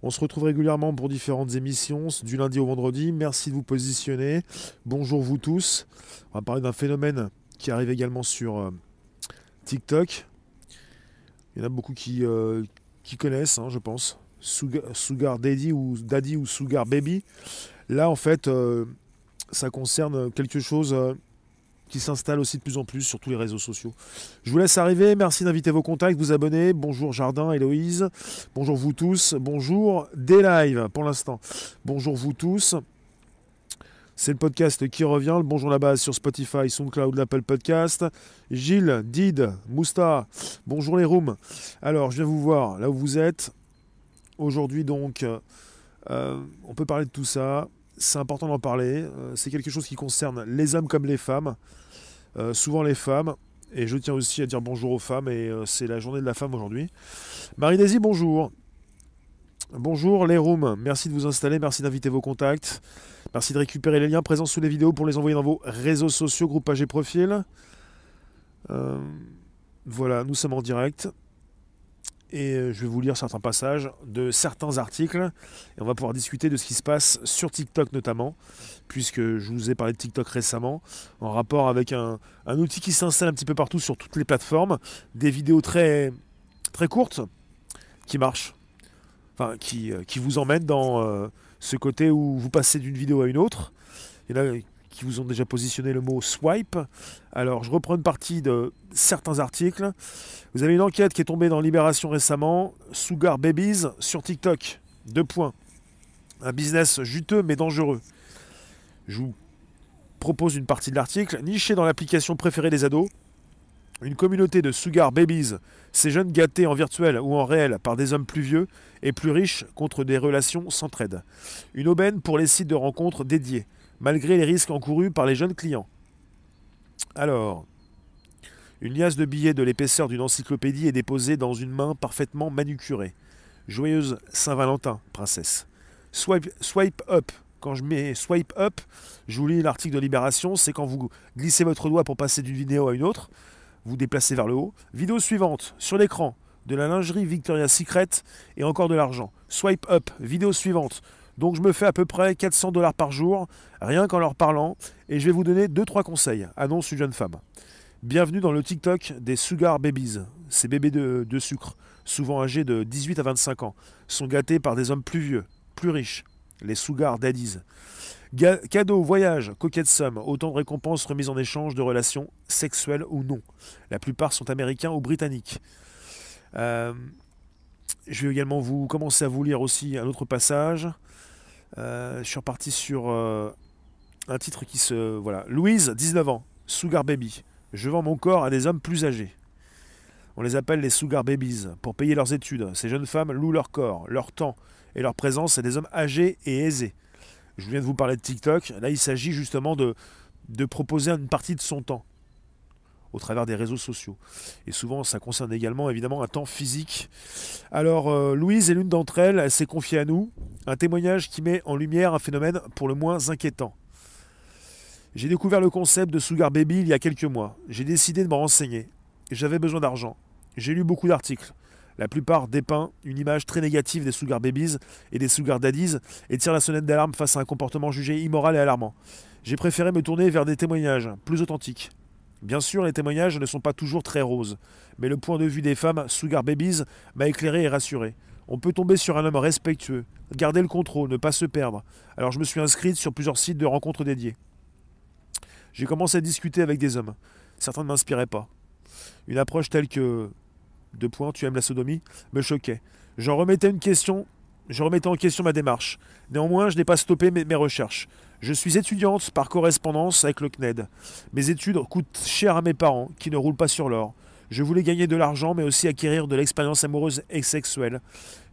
On se retrouve régulièrement pour différentes émissions, du lundi au vendredi. Merci de vous positionner. Bonjour vous tous. On va parler d'un phénomène qui arrive également sur euh, TikTok. Il y en a beaucoup qui, euh, connaissent, hein, je pense. Sugar, Daddy ou Daddy ou Sugar Baby. Là, en fait, euh, ça concerne quelque chose qui s'installe aussi de plus en plus sur tous les réseaux sociaux. Je vous laisse arriver, merci d'inviter vos contacts, vous abonner. Bonjour Jardin, Héloïse. Bonjour vous tous. Bonjour des lives pour l'instant. Bonjour vous tous. C'est le podcast qui revient, le Bonjour la base sur Spotify, SoundCloud, l'Apple Podcast. Gilles, Did, Mousta, bonjour les rooms. Alors, je viens vous voir là où vous êtes. Aujourd'hui, donc, euh, on peut parler de tout ça c'est important d'en parler. Euh, c'est quelque chose qui concerne les hommes comme les femmes, euh, souvent les femmes. Et je tiens aussi à dire bonjour aux femmes, et euh, c'est la journée de la femme aujourd'hui. Marie-Daisy, bonjour. Bonjour les rooms, merci de vous installer, merci d'inviter vos contacts, merci de récupérer les liens présents sous les vidéos pour les envoyer dans vos réseaux sociaux, groupage et profil. voilà, nous sommes en direct et euh, je vais vous lire certains passages de certains articles. Et on va pouvoir discuter de ce qui se passe sur TikTok notamment, puisque je vous ai parlé de TikTok récemment, en rapport avec un, outil qui s'installe un petit peu partout sur toutes les plateformes, des vidéos très, très courtes qui marchent, enfin qui, euh, qui vous emmènent dans euh, ce côté où vous passez d'une vidéo à une autre. Il y en a qui vous ont déjà positionné le mot swipe. Alors, je reprends une partie de certains articles. Vous avez une enquête qui est tombée dans Libération récemment. Sugar Babies sur TikTok. Deux points. Un business juteux mais dangereux. Je vous propose une partie de l'article. Niché dans l'application préférée des ados. Une communauté de Sugar Babies, ces jeunes gâtés en virtuel ou en réel par des hommes plus vieux et plus riches contre des relations sans trade. Une aubaine pour les sites de rencontres dédiés malgré les risques encourus par les jeunes clients. Alors, une liasse de billets de l'épaisseur d'une encyclopédie est déposée dans une main parfaitement manucurée. Joyeuse Saint-Valentin, princesse. Swipe, up. Quand je mets swipe up, je vous lis l'article de Libération, c'est quand vous glissez votre doigt pour passer d'une vidéo à une autre, vous déplacez vers le haut. Vidéo suivante, sur l'écran, de la lingerie Victoria's Secret et encore de l'argent. Swipe up, vidéo suivante, donc je me fais à peu près 400 dollars par jour, rien qu'en leur parlant, et je vais vous donner 2-3 conseils, annonce une jeune femme. Bienvenue dans le TikTok des Sugar Babies. Ces bébés de, sucre, souvent âgés de 18 à 25 ans, sont gâtés par des hommes plus vieux, plus riches, les Sugar Daddies. cadeaux, voyages, coquettes sommes, autant de récompenses remises en échange de relations sexuelles ou non. La plupart sont américains ou britanniques. Euh, je vais également vous commencer à vous lire aussi un autre passage. Euh, je suis reparti sur euh, un titre qui se. Voilà. Louise, 19 ans, Sugar Baby. Je vends mon corps à des hommes plus âgés. On les appelle les Sugar Babies pour payer leurs études. Ces jeunes femmes louent leur corps, leur temps et leur présence à des hommes âgés et aisés. Je viens de vous parler de TikTok. Là, il s'agit justement de, de proposer une partie de son temps au travers des réseaux sociaux. Et souvent, ça concerne également évidemment un temps physique. Alors, euh, Louise est l'une d'entre elles, elle s'est confiée à nous, un témoignage qui met en lumière un phénomène pour le moins inquiétant. J'ai découvert le concept de Sugar Baby il y a quelques mois. J'ai décidé de me renseigner. J'avais besoin d'argent. J'ai lu beaucoup d'articles. La plupart dépeint une image très négative des Sugar Babies et des Sugar Daddies et tire la sonnette d'alarme face à un comportement jugé immoral et alarmant. J'ai préféré me tourner vers des témoignages plus authentiques, Bien sûr, les témoignages ne sont pas toujours très roses, mais le point de vue des femmes Sugar Babies m'a éclairé et rassuré. On peut tomber sur un homme respectueux, garder le contrôle, ne pas se perdre. Alors je me suis inscrite sur plusieurs sites de rencontres dédiés. J'ai commencé à discuter avec des hommes. Certains ne m'inspiraient pas. Une approche telle que deux points, tu aimes la sodomie me choquait. J'en remettais une question, je remettais en question ma démarche. Néanmoins, je n'ai pas stoppé mes recherches. Je suis étudiante par correspondance avec le CNED. Mes études coûtent cher à mes parents, qui ne roulent pas sur l'or. Je voulais gagner de l'argent, mais aussi acquérir de l'expérience amoureuse et sexuelle.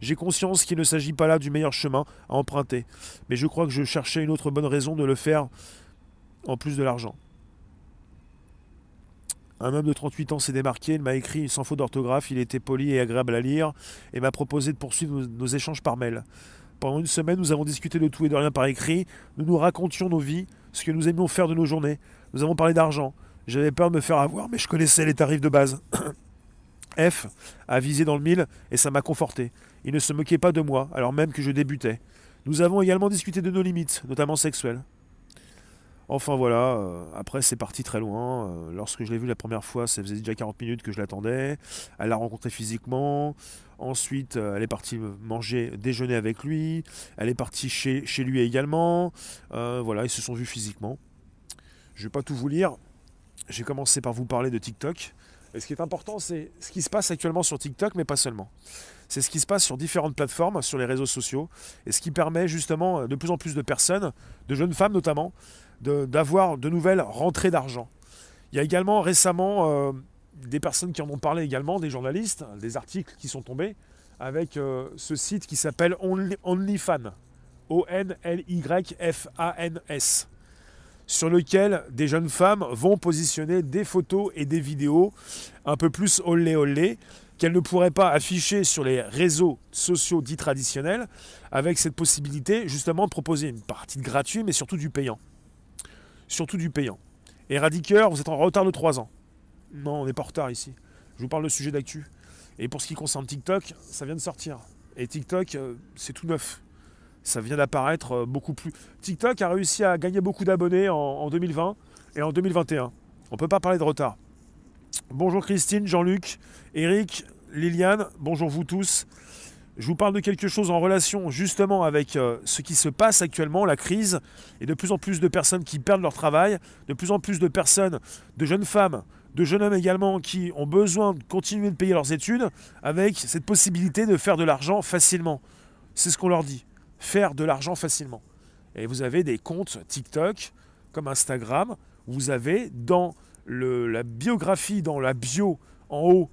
J'ai conscience qu'il ne s'agit pas là du meilleur chemin à emprunter, mais je crois que je cherchais une autre bonne raison de le faire en plus de l'argent. Un homme de 38 ans s'est démarqué, il m'a écrit sans faute d'orthographe, il était poli et agréable à lire, et m'a proposé de poursuivre nos échanges par mail. Pendant une semaine, nous avons discuté de tout et de rien par écrit. Nous nous racontions nos vies, ce que nous aimions faire de nos journées. Nous avons parlé d'argent. J'avais peur de me faire avoir, mais je connaissais les tarifs de base. F a visé dans le mille et ça m'a conforté. Il ne se moquait pas de moi, alors même que je débutais. Nous avons également discuté de nos limites, notamment sexuelles. Enfin voilà, euh, après c'est parti très loin. Euh, lorsque je l'ai vu la première fois, ça faisait déjà 40 minutes que je l'attendais. Elle l'a rencontré physiquement. Ensuite, euh, elle est partie manger, déjeuner avec lui. Elle est partie chez, chez lui également. voilà, ils se sont vus physiquement. Je ne vais pas tout vous lire. J'ai commencé par vous parler de TikTok. Et ce qui est important, c'est ce qui se passe actuellement sur TikTok, mais pas seulement. C'est ce qui se passe sur différentes plateformes, sur les réseaux sociaux, et ce qui permet justement de plus en plus de personnes, de jeunes femmes notamment, d'avoir de, nouvelles rentrées d'argent. Il y a également récemment euh, des personnes qui en ont parlé également, des journalistes, des articles qui sont tombés, avec euh, ce site qui s'appelle OnlyFans, O-N-L-Y-F-A-N-S, sur lequel des jeunes femmes vont positionner des photos et des vidéos un peu plus olé olé qu'elles ne pourraient pas afficher sur les réseaux sociaux dits traditionnels, avec cette possibilité justement de proposer une partie de gratuit, mais surtout du payant surtout du payant. Et Radiqueur, vous êtes en retard de 3 ans. Non, on n'est pas en retard ici. Je vous parle de sujet d'actu. Et pour ce qui concerne TikTok, ça vient de sortir. Et TikTok, euh, c'est tout neuf. Ça vient d'apparaître euh, beaucoup plus. TikTok a réussi à gagner beaucoup d'abonnés en, 2020 et en 2021. On ne peut pas parler de retard. Bonjour Christine, Jean-Luc, Eric, Liliane, bonjour vous tous. Je vous parle de quelque chose en relation justement avec euh, ce qui se passe actuellement, la crise, et de plus en plus de personnes qui perdent leur travail, de plus en plus de personnes, de jeunes femmes, de jeunes hommes également, qui ont besoin de continuer de payer leurs études, avec cette possibilité de faire de l'argent facilement. C'est ce qu'on leur dit, faire de l'argent facilement. Et vous avez des comptes TikTok, comme Instagram, où vous avez dans la biographie, dans la bio en haut,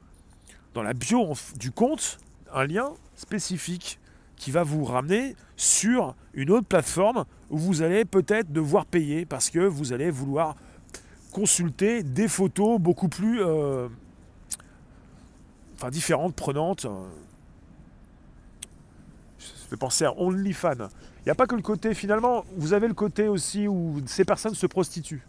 dans la bio du compte, un lien spécifique qui va vous ramener sur une autre plateforme où vous allez peut-être devoir payer parce que vous allez vouloir consulter des photos beaucoup plus euh, enfin différentes, prenantes. Fais penser à OnlyFans. Il n'y a pas que le côté, finalement, vous avez le côté aussi où ces personnes se prostituent.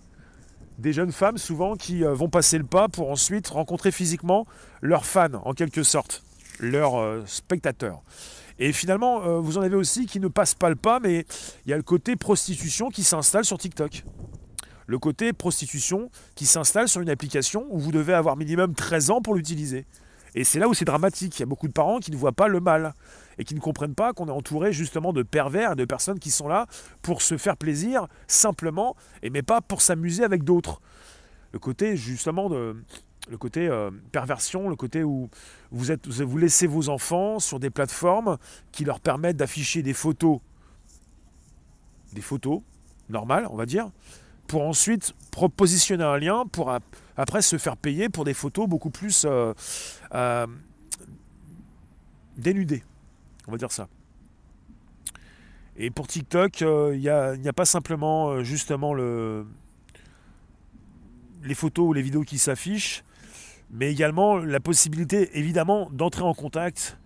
Des jeunes femmes souvent qui euh, vont passer le pas pour ensuite rencontrer physiquement leurs fans en quelque sorte leurs euh, spectateurs. Et finalement, euh, vous en avez aussi qui ne passent pas le pas, mais il y a le côté prostitution qui s'installe sur TikTok. Le côté prostitution qui s'installe sur une application où vous devez avoir minimum 13 ans pour l'utiliser. Et c'est là où c'est dramatique. Il y a beaucoup de parents qui ne voient pas le mal et qui ne comprennent pas qu'on est entouré justement de pervers et de personnes qui sont là pour se faire plaisir simplement, et mais pas pour s'amuser avec d'autres. Le côté justement de, le côté euh, perversion, le côté où vous, laissez vos enfants sur des plateformes qui leur permettent d'afficher des photos, des photos normales, on va dire, pour ensuite propositionner un lien pour après se faire payer pour des photos beaucoup plus euh, euh, dénudées, on va dire ça. Et pour TikTok, il n'y a, pas simplement justement le, les photos ou les vidéos qui s'affichent, mais également la possibilité évidemment d'entrer en contact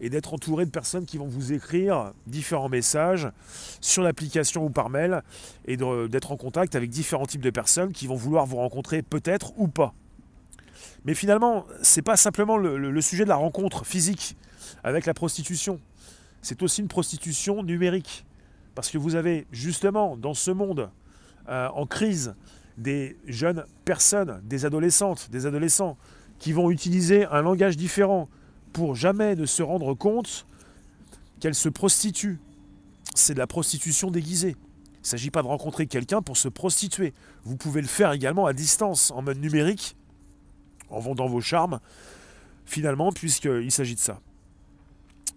et d'être entouré de personnes qui vont vous écrire différents messages sur l'application ou par mail et d'être en contact avec différents types de personnes qui vont vouloir vous rencontrer peut-être ou pas. Mais finalement, ce n'est pas simplement le, sujet de la rencontre physique avec la prostitution, c'est aussi une prostitution numérique. Parce que vous avez justement dans ce monde euh, en crise des jeunes personnes, des adolescentes, des adolescents, qui vont utiliser un langage différent pour jamais ne se rendre compte qu'elles se prostituent. C'est de la prostitution déguisée. Il ne s'agit pas de rencontrer quelqu'un pour se prostituer. Vous pouvez le faire également à distance, en mode numérique, en vendant vos charmes, finalement, puisqu'il s'agit de ça.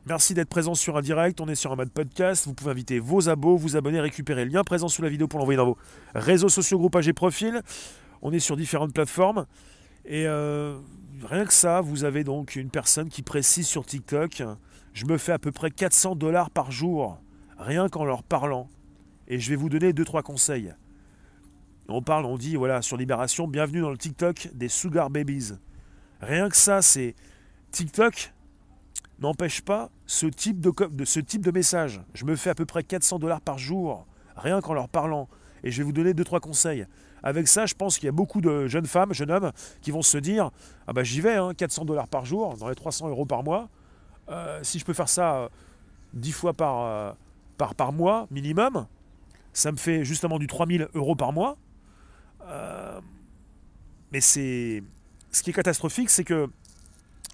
Merci d'être présent sur un direct. On est sur un mode podcast. Vous pouvez inviter vos abos, vous abonner, récupérer le lien présent sous la vidéo pour l'envoyer dans vos réseaux sociaux, groupages et profils. On est sur différentes plateformes. Et euh, rien que ça, vous avez donc une personne qui précise sur TikTok Je me fais à peu près 400 dollars par jour, rien qu'en leur parlant. Et je vais vous donner 2-3 conseils. On parle, on dit, voilà, sur Libération, bienvenue dans le TikTok des Sugar Babies. Rien que ça, c'est TikTok n'empêche pas ce type de, ce type de message. Je me fais à peu près 400 dollars par jour, rien qu'en leur parlant. Et je vais vous donner 2-3 conseils. Avec ça, je pense qu'il y a beaucoup de jeunes femmes, jeunes hommes, qui vont se dire Ah bah j'y vais, 400 hein, dollars par jour, dans les 300 euros par mois. si je peux faire ça 10 fois par, par, par mois minimum, ça me fait justement du 3000 euros par mois. mais c'est ce qui est catastrophique, c'est que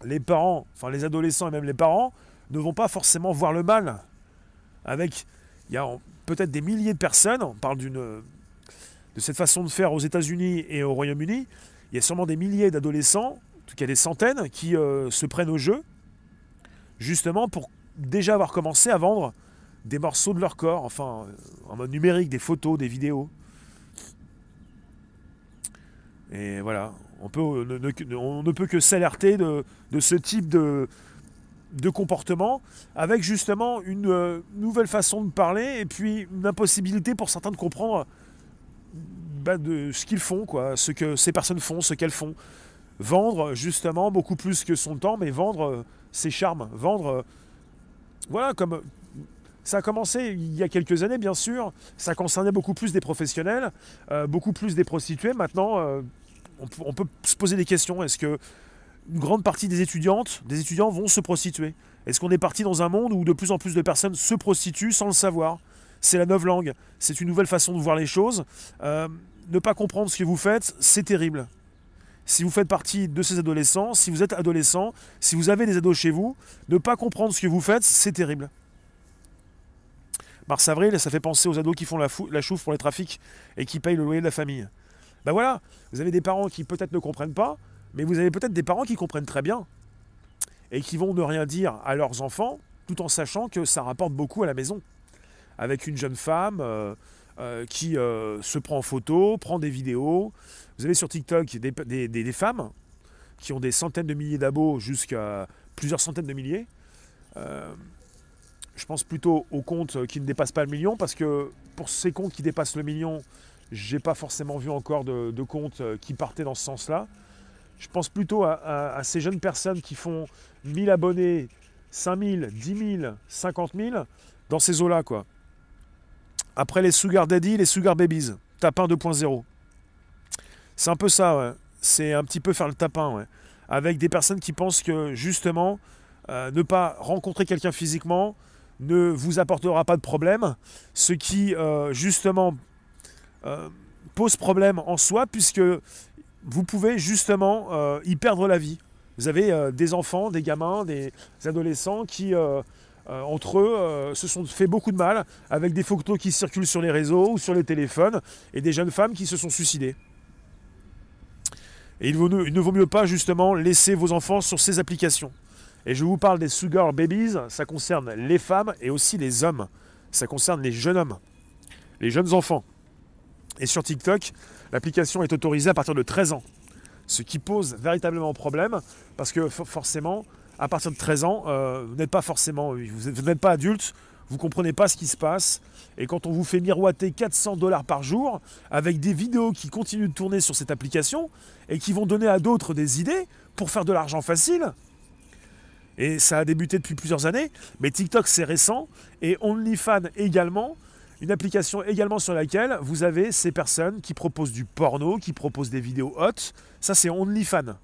les parents, enfin les adolescents et même les parents, ne vont pas forcément voir le mal. Avec, il y a peut-être des milliers de personnes, on parle de cette façon de faire aux États-Unis et au Royaume-Uni, il y a sûrement des milliers d'adolescents, en tout cas des centaines, qui euh, se prennent au jeu, justement pour déjà avoir commencé à vendre des morceaux de leur corps, enfin en mode numérique, des photos, des vidéos. Et voilà, on, peut, on, ne, peut que s'alerter de, ce type de, comportement, avec justement une euh, nouvelle façon de parler et puis une impossibilité pour certains de comprendre bah, de ce qu'ils font, ce que ces personnes font, ce qu'elles font. Vendre justement beaucoup plus que son temps, mais vendre euh, ses charmes, vendre, euh, voilà, comme ça a commencé il y a quelques années, bien sûr. Ça concernait beaucoup plus des professionnels, beaucoup plus des prostituées. Maintenant, on, peut se poser des questions. Est-ce que une grande partie des étudiantes, des étudiants vont se prostituer? Est-ce qu'on est parti dans un monde où de plus en plus de personnes se prostituent sans le savoir? C'est la neuve langue. C'est une nouvelle façon de voir les choses. Euh, ne pas comprendre ce que vous faites, c'est terrible. Si vous faites partie de ces adolescents, si vous êtes adolescent, si vous avez des ados chez vous, ne pas comprendre ce que vous faites, c'est terrible. Mars-avril, ça fait penser aux ados qui font la, la chouffe pour les trafics et qui payent le loyer de la famille. Ben voilà, vous avez des parents qui peut-être ne comprennent pas, mais vous avez peut-être des parents qui comprennent très bien et qui vont ne rien dire à leurs enfants tout en sachant que ça rapporte beaucoup à la maison. Avec une jeune femme euh, euh, qui euh, se prend en photo, prend des vidéos. Vous avez sur TikTok des, des femmes qui ont des centaines de milliers d'abos jusqu'à plusieurs centaines de milliers. je pense plutôt aux comptes qui ne dépassent pas le million parce que pour ces comptes qui dépassent le million, j'ai pas forcément vu encore de, comptes euh, qui partaient dans ce sens-là. Je pense plutôt à, ces jeunes personnes qui font 1000 abonnés, 5000, 10 000, 50 000, dans ces eaux-là, quoi. Après les Sugar Daddy, les Sugar Babies, tapin 2.0. C'est un peu ça, ouais. C'est un petit peu faire le tapin, ouais. Avec des personnes qui pensent que, justement, euh, ne pas rencontrer quelqu'un physiquement ne vous apportera pas de problème. Ce qui, euh, justement, euh, pose problème en soi, puisque vous pouvez justement euh, y perdre la vie. Vous avez euh, des enfants, des gamins, des adolescents qui, entre eux, se sont fait beaucoup de mal avec des photos qui circulent sur les réseaux ou sur les téléphones et des jeunes femmes qui se sont suicidées. Et il, il ne vaut mieux pas justement laisser vos enfants sur ces applications. Et je vous parle des Sugar Babies, ça concerne les femmes et aussi les hommes. Ça concerne les jeunes hommes, les jeunes enfants. Et sur TikTok, l'application est autorisée à partir de 13 ans. Ce qui pose véritablement problème, parce que forcément, à partir de 13 ans, euh, vous n'êtes pas forcément, vous n'êtes pas adulte, vous ne comprenez pas ce qui se passe. Et quand on vous fait miroiter 400 dollars par jour, avec des vidéos qui continuent de tourner sur cette application, et qui vont donner à d'autres des idées pour faire de l'argent facile, et ça a débuté depuis plusieurs années, mais TikTok c'est récent, et OnlyFans également, une application également sur laquelle vous avez ces personnes qui proposent du porno, qui proposent des vidéos hot. Ça, c'est OnlyFans.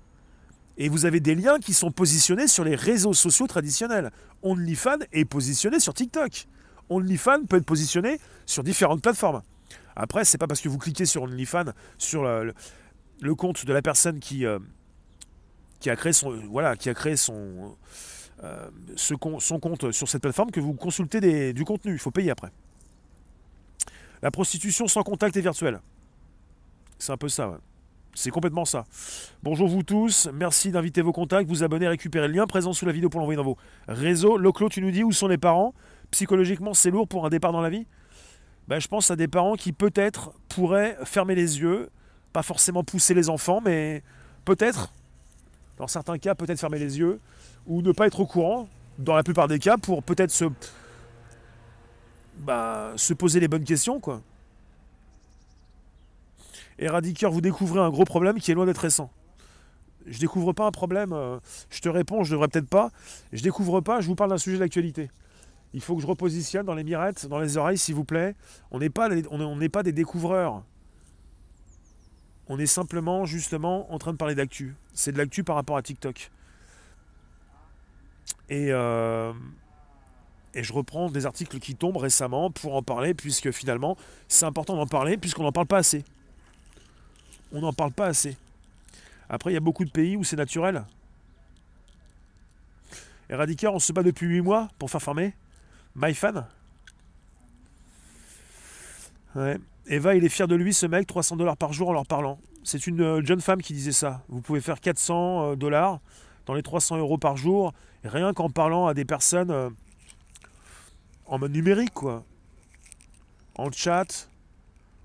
Et vous avez des liens qui sont positionnés sur les réseaux sociaux traditionnels. OnlyFans est positionné sur TikTok. OnlyFans peut être positionné sur différentes plateformes. Après, c'est pas parce que vous cliquez sur OnlyFans, sur le, compte de la personne qui, euh, a créé son compte sur cette plateforme que vous consultez du contenu. Il faut payer après. La prostitution sans contact et virtuelle. C'est un peu ça, C'est complètement ça. Bonjour vous tous, merci d'inviter vos contacts, vous abonner, récupérer le lien présent sous la vidéo pour l'envoyer dans vos réseaux. Loclo, tu nous dis où sont les parents? Psychologiquement, c'est lourd pour un départ dans la vie? Ben, Je pense à des parents qui peut-être pourraient fermer les yeux, pas forcément pousser les enfants, mais peut-être, dans certains cas, peut-être fermer les yeux, ou ne pas être au courant, dans la plupart des cas, pour peut-être se bah, se poser les bonnes questions, quoi. Éradiqueur, vous découvrez un gros problème qui est loin d'être récent. Je découvre pas un problème, euh, je te réponds, je devrais peut-être pas. Je découvre pas, je vous parle d'un sujet d'actualité. Il faut que je repositionne dans les mirettes, dans les oreilles, s'il vous plaît. On n'est pas, on n'est pas des découvreurs. On est simplement, justement, en train de parler d'actu. C'est de l'actu par rapport à TikTok. Et, euh, et je reprends des articles qui tombent récemment pour en parler, puisque finalement, c'est important d'en parler, puisqu'on n'en parle pas assez. On n'en parle pas assez. Après, il y a beaucoup de pays où c'est naturel. Éradiqueur, on se bat depuis 8 mois pour faire fermer. MyFan Ouais. Eva, il est fier de lui, ce mec, 300 dollars par jour en leur parlant. C'est une euh, jeune femme qui disait ça. Vous pouvez faire 400 euh, dollars dans les 300 euros par jour, rien qu'en parlant à des personnes euh, en mode numérique, quoi. En chat,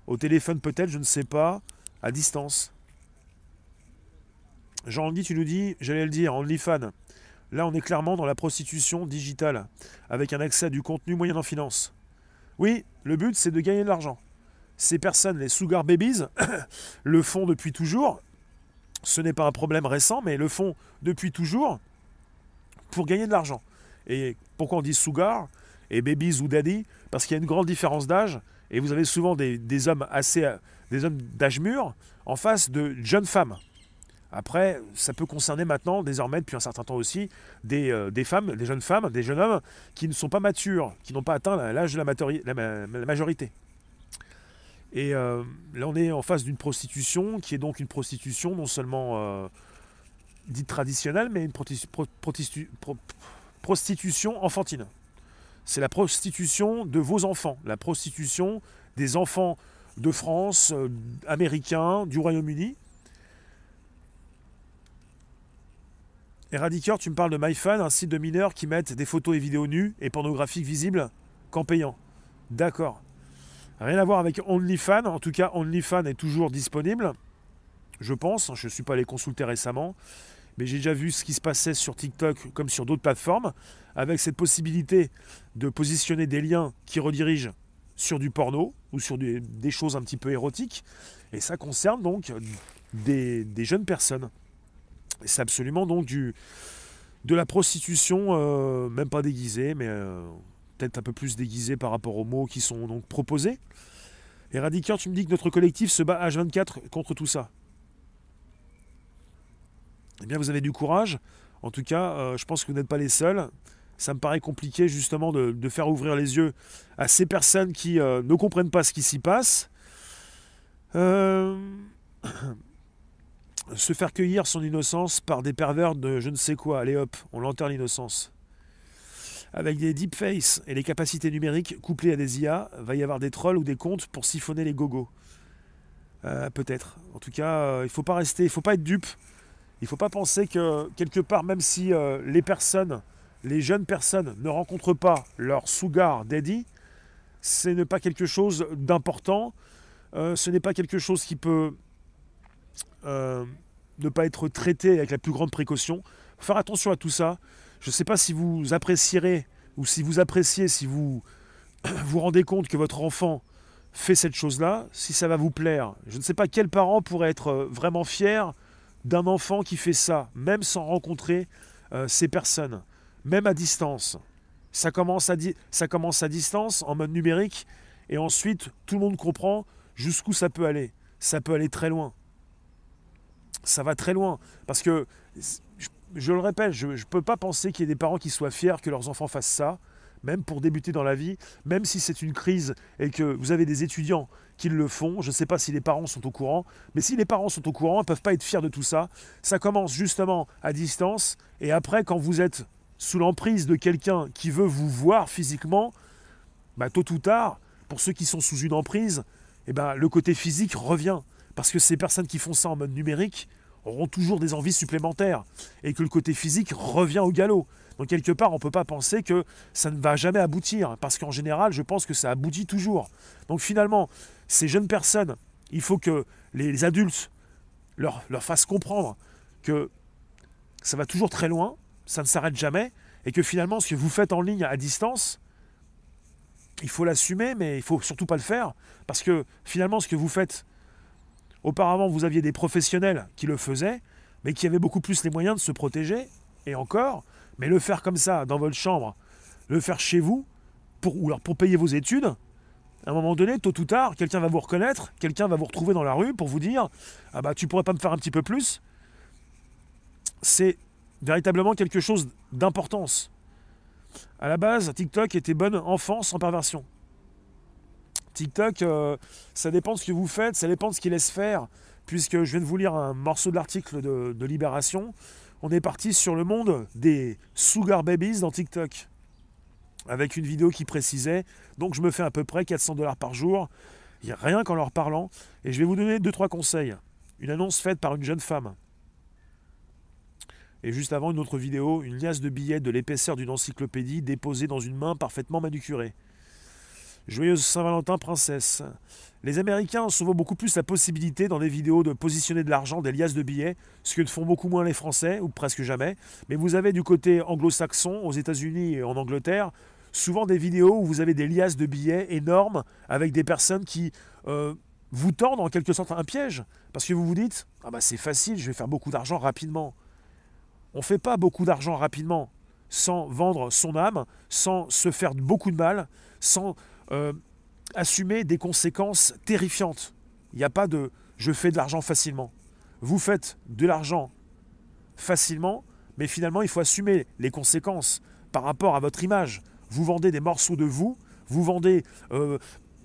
au téléphone peut-être, je ne sais pas, à distance. Jean-Andy, tu nous dis, j'allais le dire, OnlyFans. Là, on est clairement dans la prostitution digitale, avec un accès à du contenu moyen en finance. Oui, le but, c'est de gagner de l'argent. Ces personnes, les sugar babies, le font depuis toujours. Ce n'est pas un problème récent, mais le font depuis toujours pour gagner de l'argent. Et pourquoi on dit sugar? Et babies ou daddy Parce qu'il y a une grande différence d'âge et vous avez souvent des, hommes assez, des hommes d'âge mûr en face de jeunes femmes. Après, ça peut concerner maintenant, désormais, depuis un certain temps aussi, des, euh, femmes, des jeunes femmes, des jeunes hommes qui ne sont pas matures, qui n'ont pas atteint l'âge de la majorité. Et euh, là, on est en face d'une prostitution qui est donc une prostitution non seulement euh, dite traditionnelle, mais une prostitution enfantine. C'est la prostitution de vos enfants, la prostitution des enfants de France, euh, américains, du Royaume-Uni. Éradiqueur, tu me parles de MyFan, un site de mineurs qui mettent des photos et vidéos nues et pornographiques visibles qu'en payant. D'accord. Rien à voir avec OnlyFans. En tout cas, OnlyFans est toujours disponible. Je pense. Je ne suis pas allé consulter récemment. Mais j'ai déjà vu ce qui se passait sur TikTok comme sur d'autres plateformes. Avec cette possibilité de positionner des liens qui redirigent sur du porno ou sur des, choses un petit peu érotiques. Et ça concerne donc des, jeunes personnes. C'est absolument donc de la prostitution, euh, même pas déguisée, mais euh, peut-être un peu plus déguisé par rapport aux mots qui sont donc proposés. Éradiqueur, tu me dis que notre collectif se bat H24 contre tout ça. Eh bien, vous avez du courage. En tout cas, euh, je pense que vous n'êtes pas les seuls. Ça me paraît compliqué justement de, faire ouvrir les yeux à ces personnes qui euh, ne comprennent pas ce qui s'y passe. Euh, se faire cueillir son innocence par des pervers de je ne sais quoi. Allez hop, on l'enterre l'innocence avec des deepface et les capacités numériques couplées à des IA, va y avoir des trolls ou des comptes pour siphonner les gogos. Peut-être. En tout cas, il ne faut pas rester, il faut pas être dupe. Il ne faut pas penser que quelque part, même si euh, les personnes, les jeunes personnes ne rencontrent pas leur sugar daddy, ce n'est pas quelque chose d'important. ce n'est pas quelque chose qui peut ne pas être traité avec la plus grande précaution. Faut faire attention à tout ça. Je ne sais pas si vous apprécierez ou si vous appréciez, si vous vous rendez compte que votre enfant fait cette chose-là, si ça va vous plaire. Je ne sais pas quel parent pourrait être euh, vraiment fier d'un enfant qui fait ça, même sans rencontrer euh, ces personnes, même à distance. Ça commence à, ça commence à distance, en mode numérique, et ensuite tout le monde comprend jusqu'où ça peut aller. Ça peut aller très loin. Ça va très loin. Parce que je le répète, je ne peux pas penser qu'il y ait des parents qui soient fiers que leurs enfants fassent ça, même pour débuter dans la vie, même si c'est une crise et que vous avez des étudiants qui le font. Je ne sais pas si les parents sont au courant, mais si les parents sont au courant, ils ne peuvent pas être fiers de tout ça. Ça commence justement à distance, et après, quand vous êtes sous l'emprise de quelqu'un qui veut vous voir physiquement, bah, tôt ou tard, pour ceux qui sont sous une emprise, eh ben, le côté physique revient. Parce que ces personnes qui font ça en mode numérique, auront toujours des envies supplémentaires et que le côté physique revient au galop. Donc quelque part, on ne peut pas penser que ça ne va jamais aboutir, parce qu'en général, je pense que ça aboutit toujours. Donc finalement, ces jeunes personnes, il faut que les adultes leur, fassent comprendre que ça va toujours très loin, ça ne s'arrête jamais, et que finalement, ce que vous faites en ligne à distance, il faut l'assumer, mais il faut surtout pas le faire, parce que finalement, ce que vous faites Auparavant, vous aviez des professionnels qui le faisaient, mais qui avaient beaucoup plus les moyens de se protéger, et encore, mais le faire comme ça, dans votre chambre, le faire chez vous, ou alors pour payer vos études, à un moment donné, tôt ou tard, quelqu'un va vous reconnaître, quelqu'un va vous retrouver dans la rue pour vous dire Ah bah tu pourrais pas me faire un petit peu plus? C'est véritablement quelque chose d'importance. À la base, TikTok était bonne enfant sans perversion. TikTok, euh, ça dépend de ce que vous faites, ça dépend de ce qu'il laisse faire. Puisque je viens de vous lire un morceau de l'article de, de Libération, on est parti sur le monde des sugar babies dans TikTok. Avec une vidéo qui précisait, donc je me fais à peu près 400 dollars par jour, rien qu'en leur parlant, et je vais vous donner deux trois conseils. Une annonce faite par une jeune femme. Et juste avant, une autre vidéo, une liasse de billets de l'épaisseur d'une encyclopédie déposée dans une main parfaitement manucurée. Joyeuse Saint-Valentin, princesse. Les Américains ont souvent beaucoup plus la possibilité dans des vidéos de positionner de l'argent, des liasses de billets, ce que font beaucoup moins les Français, ou presque jamais. Mais vous avez du côté anglo-saxon, aux États-Unis et en Angleterre, souvent des vidéos où vous avez des liasses de billets énormes avec des personnes qui euh, vous tendent en quelque sorte un piège. Parce que vous vous dites, ah bah c'est facile, je vais faire beaucoup d'argent rapidement. On ne fait pas beaucoup d'argent rapidement sans vendre son âme, sans se faire beaucoup de mal, sans euh, assumer des conséquences terrifiantes. Il n'y a pas de je fais de l'argent facilement. Vous faites de l'argent facilement, mais finalement il faut assumer les conséquences par rapport à votre image. Vous vendez des morceaux de vous, vous vendez euh,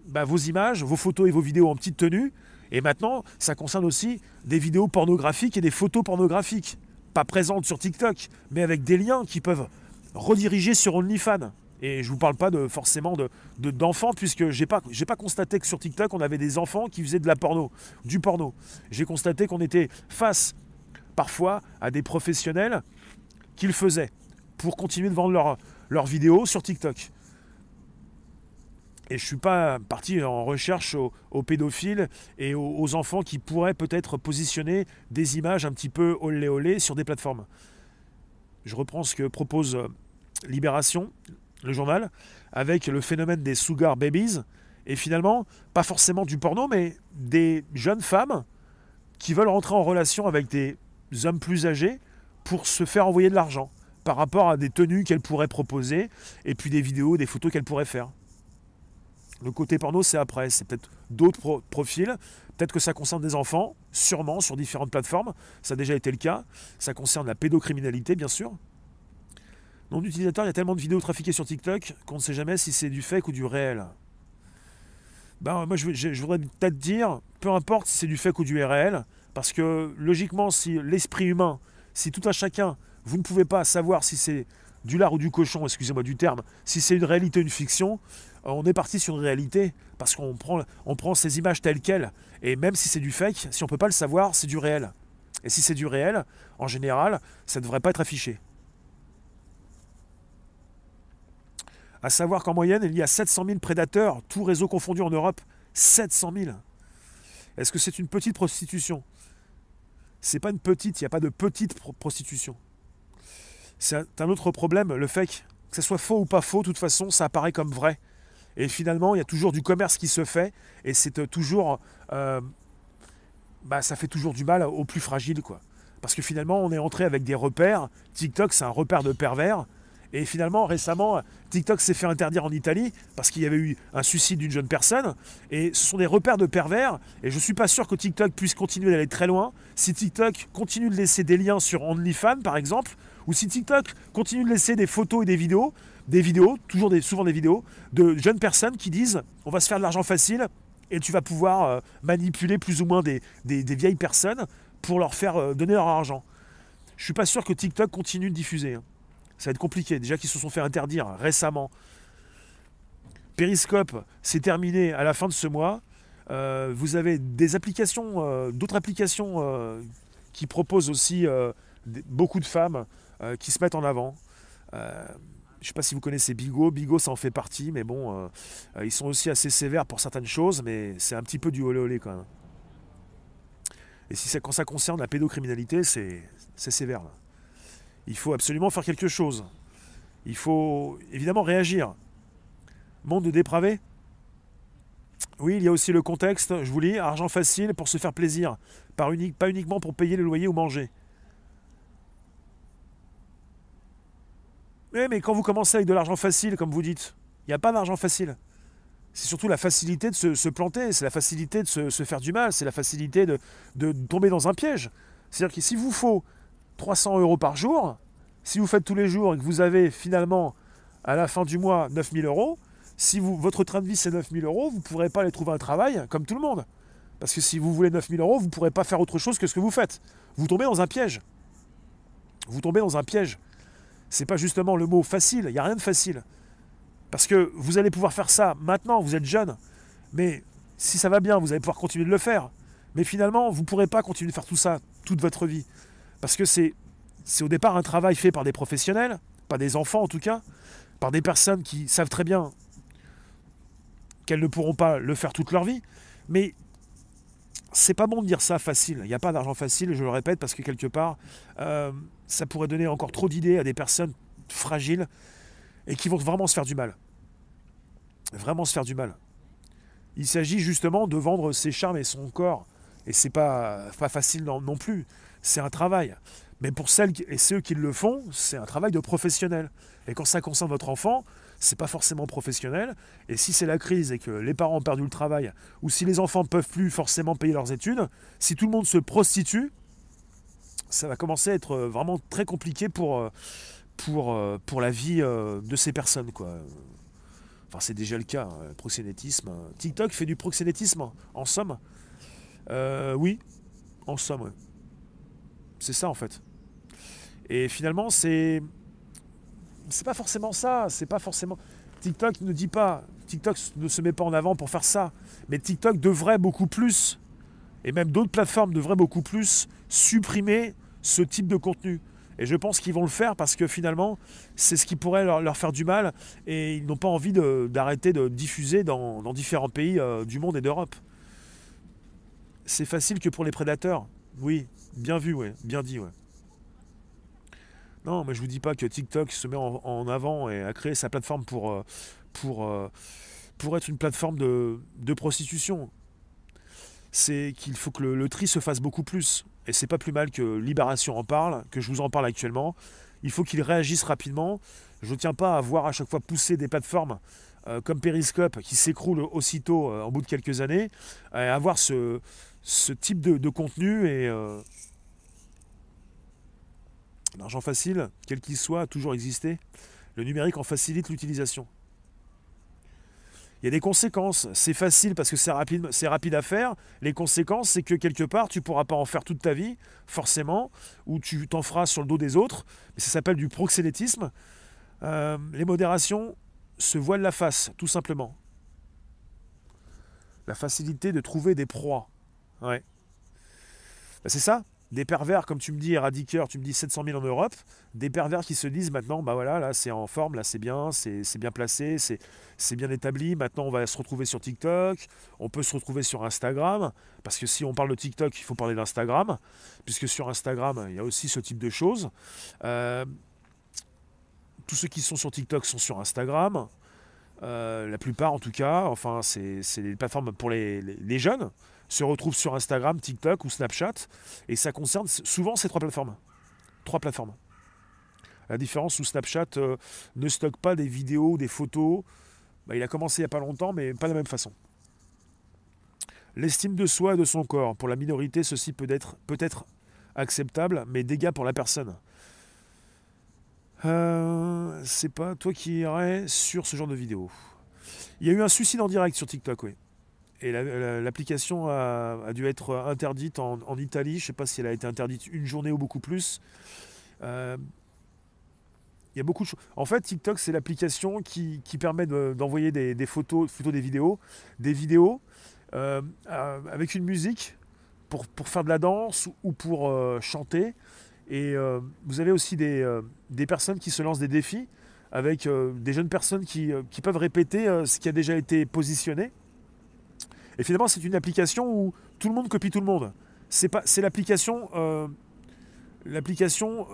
bah, vos images, vos photos et vos vidéos en petite tenue, et maintenant ça concerne aussi des vidéos pornographiques et des photos pornographiques pas présente sur TikTok, mais avec des liens qui peuvent rediriger sur OnlyFans. Et je ne vous parle pas de, forcément d'enfants, de, d'enfants puisque je n'ai pas, pas constaté que sur TikTok, on avait des enfants qui faisaient de la porno, du porno. J'ai constaté qu'on était face, parfois, à des professionnels qui le faisaient pour continuer de vendre leurs vidéos sur TikTok. Et je ne suis pas parti en recherche aux, pédophiles et aux, enfants qui pourraient peut-être positionner des images un petit peu olé olé sur des plateformes. Je reprends ce que propose euh, Libération, le journal, avec le phénomène des sugar babies. Et finalement, pas forcément du porno, mais des jeunes femmes qui veulent rentrer en relation avec des hommes plus âgés pour se faire envoyer de l'argent par rapport à des tenues qu'elles pourraient proposer et puis des vidéos, des photos qu'elles pourraient faire. Le côté porno, c'est après. C'est peut-être d'autres profils. Peut-être que ça concerne des enfants, sûrement, sur différentes plateformes. Ça a déjà été le cas. Ça concerne la pédocriminalité, bien sûr. Nom d'utilisateur, il y a tellement de vidéos trafiquées sur TikTok qu'on ne sait jamais si c'est du fake ou du réel. Ben, moi, je, je voudrais peut-être dire, peu importe si c'est du fake ou du réel, parce que logiquement, si l'esprit humain, si tout un chacun, vous ne pouvez pas savoir si c'est du lard ou du cochon, excusez-moi du terme, si c'est une réalité ou une fiction, euh, on est parti sur une réalité, parce qu'on prend, on prend ces images telles quelles, et même si c'est du fake, si on ne peut pas le savoir, c'est du réel. Et si c'est du réel, en général, ça ne devrait pas être affiché. À savoir qu'en moyenne, il y a 700 000 prédateurs, tout réseau confondu en Europe. 700 000. Est-ce que c'est une petite prostitution? C'est pas une petite, il n'y a pas de petite prostitution. C'est un autre problème, le fake. Que ce soit faux ou pas faux, de toute façon, ça apparaît comme vrai. Et finalement, il y a toujours du commerce qui se fait, et c'est euh, toujours, euh, bah, ça fait toujours du mal aux plus fragiles, quoi. Parce que finalement, on est entré avec des repères. TikTok, c'est un repère de pervers. Et finalement, récemment, TikTok s'est fait interdire en Italie parce qu'il y avait eu un suicide d'une jeune personne. Et ce sont des repères de pervers. Et je ne suis pas sûr que TikTok puisse continuer d'aller très loin. Si TikTok continue de laisser des liens sur OnlyFans, par exemple, ou si TikTok continue de laisser des photos et des vidéos, des vidéos, toujours souvent des vidéos, de jeunes personnes qui disent on va se faire de l'argent facile et tu vas pouvoir euh, manipuler plus ou moins des, vieilles personnes pour leur faire euh, donner leur argent. Je ne suis pas sûr que TikTok continue de diffuser. Hein. Ça va être compliqué. Déjà qu'ils se sont fait interdire récemment. Periscope, c'est terminé à la fin de ce mois. Euh, vous avez des applications, d'autres applications qui proposent aussi beaucoup de femmes qui se mettent en avant. Je ne sais pas si vous connaissez Bigo. Bigo, ça en fait partie, mais bon, euh, euh, ils sont aussi assez sévères pour certaines choses, mais c'est un petit peu du olé olé quand même. Et si ça, quand ça concerne la pédocriminalité, c'est sévère. Il faut absolument faire quelque chose. Il faut évidemment réagir. Monde dépravé Oui, il y a aussi le contexte, je vous lis, argent facile pour se faire plaisir, pas uniquement pour payer le loyer ou manger. Oui, mais quand vous commencez avec de l'argent facile, comme vous dites, il n'y a pas d'argent facile. C'est surtout la facilité de se, planter, c'est la facilité de se, faire du mal, c'est la facilité de, tomber dans un piège. C'est-à-dire que s'il vous faut 300 euros par jour, Si vous faites tous les jours et que vous avez finalement à la fin du mois 9000 euros, si vous, votre train de vie c'est 9000 euros, vous ne pourrez pas aller trouver un travail comme tout le monde. Parce que si vous voulez 9000 euros, vous ne pourrez pas faire autre chose que ce que vous faites. Vous tombez dans un piège. Vous tombez dans un piège. C'est pas justement le mot facile, il n'y a rien de facile. Parce que vous allez pouvoir faire ça maintenant, vous êtes jeune. Mais si ça va bien, vous allez pouvoir continuer de le faire. Mais finalement, vous ne pourrez pas continuer de faire tout ça toute votre vie. Parce que c'est, au départ un travail fait par des professionnels, pas des enfants en tout cas, par des personnes qui savent très bien qu'elles ne pourront pas le faire toute leur vie. Mais c'est pas bon de dire ça facile. Il n'y a pas d'argent facile, je le répète, parce que quelque part, euh, ça pourrait donner encore trop d'idées à des personnes fragiles et qui vont vraiment se faire du mal. Vraiment se faire du mal. Il s'agit justement de vendre ses charmes et son corps. Et c'est pas, pas facile non plus. C'est un travail. Mais pour celles et ceux qui le font, c'est un travail de professionnel. Et quand ça concerne votre enfant, c'est pas forcément professionnel. Et si c'est la crise et que les parents ont perdu le travail, ou si les enfants ne peuvent plus forcément payer leurs études, si tout le monde se prostitue, ça va commencer à être vraiment très compliqué pour, euh, euh, la vie euh, de ces personnes. Quoi. Enfin, c'est déjà le cas, hein, proxénétisme. TikTok fait du proxénétisme, en somme. oui, en somme, C'est ça, en fait. Et finalement, c'est c'est pas forcément ça, c'est pas forcément. TikTok ne dit pas, TikTok ne se met pas en avant pour faire ça, mais TikTok devrait beaucoup plus, et même d'autres plateformes devraient beaucoup plus supprimer ce type de contenu. Et je pense qu'ils vont le faire parce que finalement, c'est ce qui pourrait leur, faire du mal et ils n'ont pas envie d'arrêter de, diffuser dans, différents pays euh, du monde et d'Europe. C'est facile que pour les prédateurs. Oui, bien vu, ouais, bien dit, ouais. Non, mais je vous dis pas que TikTok se met en, avant et a créé sa plateforme pour, euh, euh, être une plateforme de, prostitution. C'est qu'il faut que le, tri se fasse beaucoup plus. Et c'est pas plus mal que Libération en parle, que je vous en parle actuellement. Il faut qu'ils réagissent rapidement. Je ne tiens pas à voir à chaque fois pousser des plateformes euh, comme Periscope qui s'écroulent aussitôt en bout de quelques années, avoir ce, ce type de, contenu et L'argent facile, quel qu'il soit, a toujours existé. Le numérique en facilite l'utilisation. Il y a des conséquences. C'est facile parce que c'est rapide, c'est rapide à faire. Les conséquences, c'est que quelque part, tu ne pourras pas en faire toute ta vie, forcément, ou tu t'en feras sur le dos des autres. Mais ça s'appelle du proxénétisme. Euh, les modérations se voilent la face, tout simplement. La facilité de trouver des proies. Ouais. Ben, c'est ça. Des pervers, comme tu me dis, éradiqueurs, tu me dis 700 000 en Europe, des pervers qui se disent maintenant, bah voilà, là c'est en forme, là c'est bien, c'est bien placé, c'est bien établi, maintenant on va se retrouver sur TikTok, on peut se retrouver sur Instagram, parce que si on parle de TikTok, il faut parler d'Instagram, puisque sur Instagram, il y a aussi ce type de choses. Euh, tous ceux qui sont sur TikTok sont sur Instagram, euh, la plupart en tout cas, enfin c'est des plateformes pour les jeunes se retrouvent sur Instagram, TikTok ou Snapchat. Et ça concerne souvent ces trois plateformes. Trois plateformes. La différence où Snapchat euh, ne stocke pas des vidéos, des photos. Bah, il a commencé il n'y a pas longtemps, mais pas de la même façon. L'estime de soi et de son corps. Pour la minorité, ceci peut être, peut être acceptable, mais dégâts pour la personne. Euh, c'est pas toi qui irais sur ce genre de vidéo. Il y a eu un suicide en direct sur TikTok, oui. Et l'application a, dû être interdite en, Italie. Je ne sais pas si elle a été interdite une journée ou beaucoup plus. Euh, il y a beaucoup de choses. En fait, TikTok, c'est l'application qui, permet d'envoyer des, photos, photos, des vidéos, des vidéos euh, avec une musique pour, faire de la danse ou pour euh, chanter. Et vous avez aussi des, des, personnes qui se lancent des défis avec des jeunes personnes qui peuvent répéter ce qui a déjà été positionné. Et finalement, c'est une application où tout le monde copie tout le monde. C'est pas, c'est l'application, euh, l'application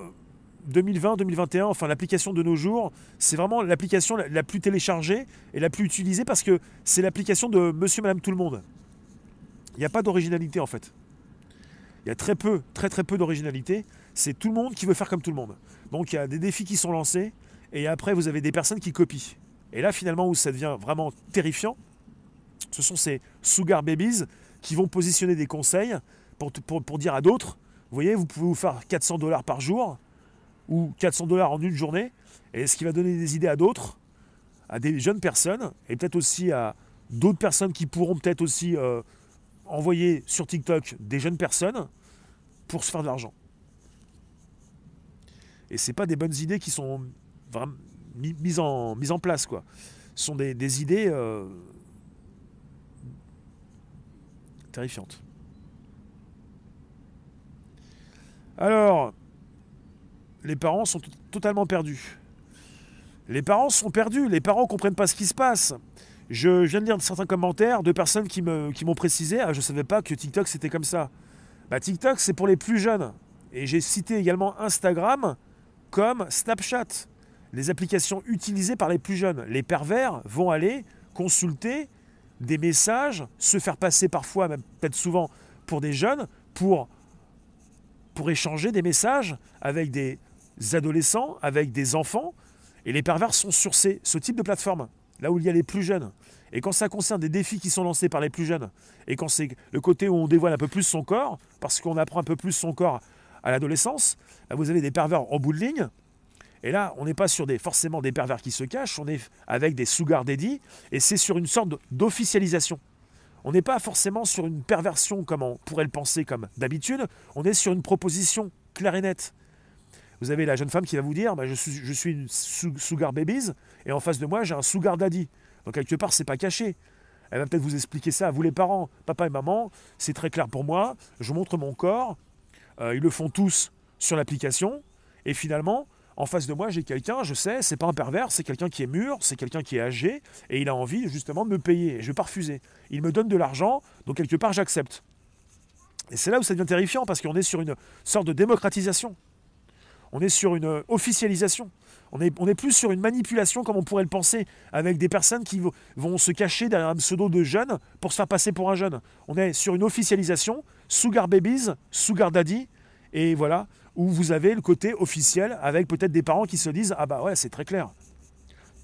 2020-2021, euh, enfin l'application de nos jours. C'est vraiment l'application la, plus téléchargée et la plus utilisée parce que c'est l'application de Monsieur, Madame, tout le monde. Il n'y a pas d'originalité en fait. Il y a très peu, très très peu d'originalité. C'est tout le monde qui veut faire comme tout le monde. Donc il y a des défis qui sont lancés et après vous avez des personnes qui copient. Et là finalement où ça devient vraiment terrifiant, ce sont ces sugar babies qui vont positionner des conseils pour, dire à d'autres, vous voyez, vous pouvez vous faire 400 dollars par jour, ou 400 dollars en une journée, et ce qui va donner des idées à d'autres, à des jeunes personnes, et peut-être aussi à d'autres personnes qui pourront peut-être aussi euh, envoyer sur TikTok des jeunes personnes pour se faire de l'argent. Et ce pas des bonnes idées qui sont mises en, place. Ce sont des, idées euh, terrifiantes. Alors, les parents sont totalement perdus. Les parents sont perdus, les parents ne comprennent pas ce qui se passe. Je viens de lire certains commentaires de personnes qui m'ont précisé ah, je ne savais pas que TikTok c'était comme ça. Bah, TikTok c'est pour les plus jeunes. Et j'ai cité également Instagram comme Snapchat, les applications utilisées par les plus jeunes. Les pervers vont aller consulter des messages, se faire passer parfois, même peut-être souvent, pour des jeunes, pour, pour échanger des messages avec des adolescents, avec des enfants. Et les pervers sont sur ces, ce type de plateforme, là où il y a les plus jeunes. Et quand ça concerne des défis qui sont lancés par les plus jeunes, et quand c'est le côté où on dévoile un peu plus son corps, parce qu'on apprend un peu plus son corps à l'adolescence, bah, vous avez des pervers en bout de ligne. Et là, on n'est pas sur des, forcément des pervers qui se cachent, on est avec des sugar daddy, et c'est sur une sorte d'officialisation. On n'est pas forcément sur une perversion comme on pourrait le penser comme d'habitude, on est sur une proposition claire et nette. Vous avez la jeune femme qui va vous dire bah, je, suis, je suis une sugar babies, et en face de moi, j'ai un sugar daddy. Donc, quelque part, c'est pas caché. Elle va peut-être vous expliquer ça à vous les parents, papa et maman, c'est très clair pour moi, je montre mon corps, euh, ils le font tous sur l'application. Et finalement, en face de moi, j'ai quelqu'un, je sais, c'est pas un pervers, c'est quelqu'un qui est mûr, c'est quelqu'un qui est âgé, et il a envie justement de me payer. Et je vais pas refuser. Il me donne de l'argent, donc quelque part, j'accepte. Et c'est là où ça devient terrifiant, parce qu'on est sur une sorte de démocratisation. On est sur une officialisation. On est plus sur une manipulation comme on pourrait le penser, avec des personnes qui vont se cacher derrière un pseudo de jeune pour se faire passer pour un jeune. On est sur une officialisation, Sugar Babies, Sugar Daddy, et voilà, où vous avez le côté officiel avec peut-être des parents qui se disent Ah bah ouais, c'est très clair.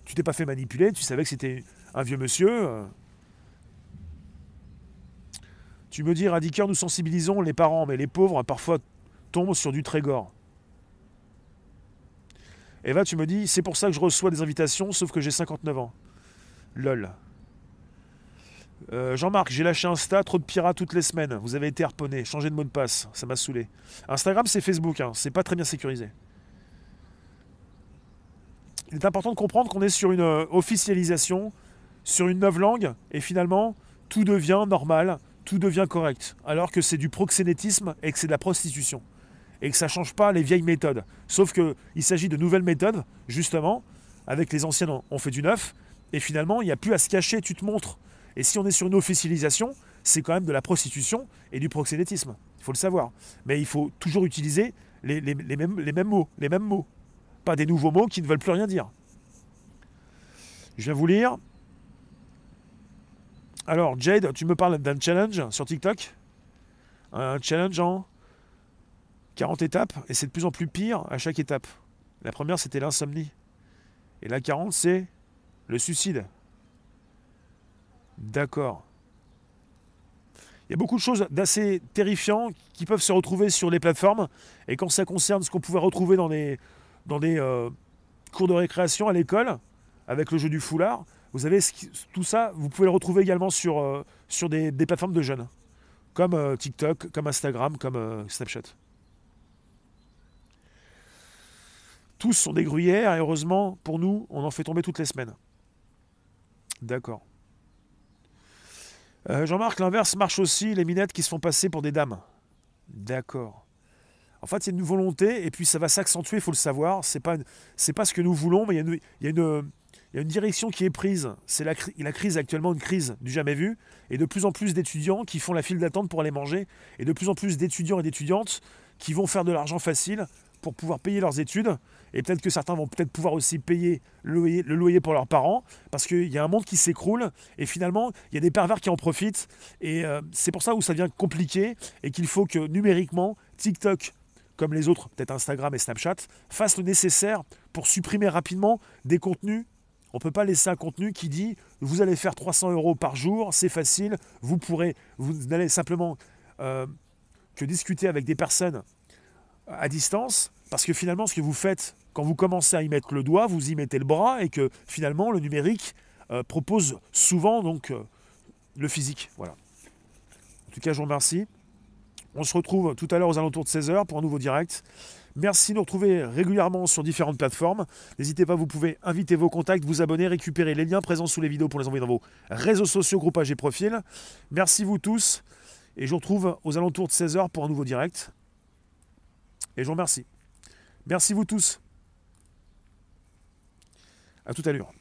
Tu t'es pas fait manipuler, tu savais que c'était un vieux monsieur. Euh. Tu me dis, Radiqueur, nous sensibilisons les parents, mais les pauvres parfois tombent sur du Trégor. Eva, tu me dis, c'est pour ça que je reçois des invitations, sauf que j'ai 59 ans. Lol. Euh, Jean-Marc, j'ai lâché Insta, trop de pirates toutes les semaines. Vous avez été harponné, changez de mot de passe, ça m'a saoulé. Instagram, c'est Facebook, hein. c'est pas très bien sécurisé. Il est important de comprendre qu'on est sur une euh, officialisation, sur une neuve langue, et finalement, tout devient normal, tout devient correct, alors que c'est du proxénétisme et que c'est de la prostitution et que ça change pas les vieilles méthodes. Sauf qu'il s'agit de nouvelles méthodes, justement, avec les anciennes, on fait du neuf, et finalement, il n'y a plus à se cacher, tu te montres. Et si on est sur une officialisation, c'est quand même de la prostitution et du proxénétisme. Il faut le savoir. Mais il faut toujours utiliser les, mêmes, mots, les mêmes mots. Pas des nouveaux mots qui ne veulent plus rien dire. Je viens vous lire. Alors, Jade, tu me parles d'un challenge sur TikTok? Un challenge en 40 étapes, et c'est de plus en plus pire à chaque étape. La première, c'était l'insomnie. Et la 40, c'est le suicide. D'accord. Il y a beaucoup de choses d'assez terrifiants qui peuvent se retrouver sur les plateformes. Et quand ça concerne ce qu'on pouvait retrouver dans des, euh, cours de récréation à l'école, avec le jeu du foulard, vous avez tout ça, vous pouvez le retrouver également sur, euh, des, plateformes de jeunes, comme euh, TikTok, comme Instagram, comme Snapchat. Tous sont des gruyères et heureusement, pour nous, on en fait tomber toutes les semaines. D'accord. Euh, Jean-Marc, l'inverse marche aussi, les minettes qui se font passer pour des dames. D'accord. En fait, il y a une volonté et puis ça va s'accentuer, il faut le savoir. C'est pas, c'est pas ce que nous voulons, mais il y a une, il y a une, il y a une direction qui est prise. C'est la, la, crise actuellement, une crise du jamais vu, et de plus en plus d'étudiants qui font la file d'attente pour aller manger, et de plus en plus d'étudiants et d'étudiantes qui vont faire de l'argent facile pour pouvoir payer leurs études. Et peut-être que certains vont peut-être pouvoir aussi payer le loyer, le loyer pour leurs parents, parce qu'il y a un monde qui s'écroule, et finalement, il y a des pervers qui en profitent. Et euh, c'est pour ça où ça devient compliqué, et qu'il faut que numériquement, TikTok, comme les autres, peut-être Instagram et Snapchat, fassent le nécessaire pour supprimer rapidement des contenus. On ne peut pas laisser un contenu qui dit vous allez faire 300 euros par jour, c'est facile, vous pourrez, vous n'allez simplement euh, que discuter avec des personnes à distance, Parce que finalement, ce que vous faites quand vous commencez à y mettre le doigt, vous y mettez le bras et que finalement, le numérique euh, propose souvent donc euh, le physique. Voilà. En tout cas, je vous remercie. On se retrouve tout à l'heure aux alentours de 16h pour un nouveau direct. Merci de nous retrouver régulièrement sur différentes plateformes. N'hésitez pas, vous pouvez inviter vos contacts, vous abonner, récupérer les liens présents sous les vidéos pour les envoyer dans vos réseaux sociaux, groupages et profils. Merci vous tous. Et je vous retrouve aux alentours de 16h pour un nouveau direct. Et je vous remercie. Merci vous tous. À tout à l'heure.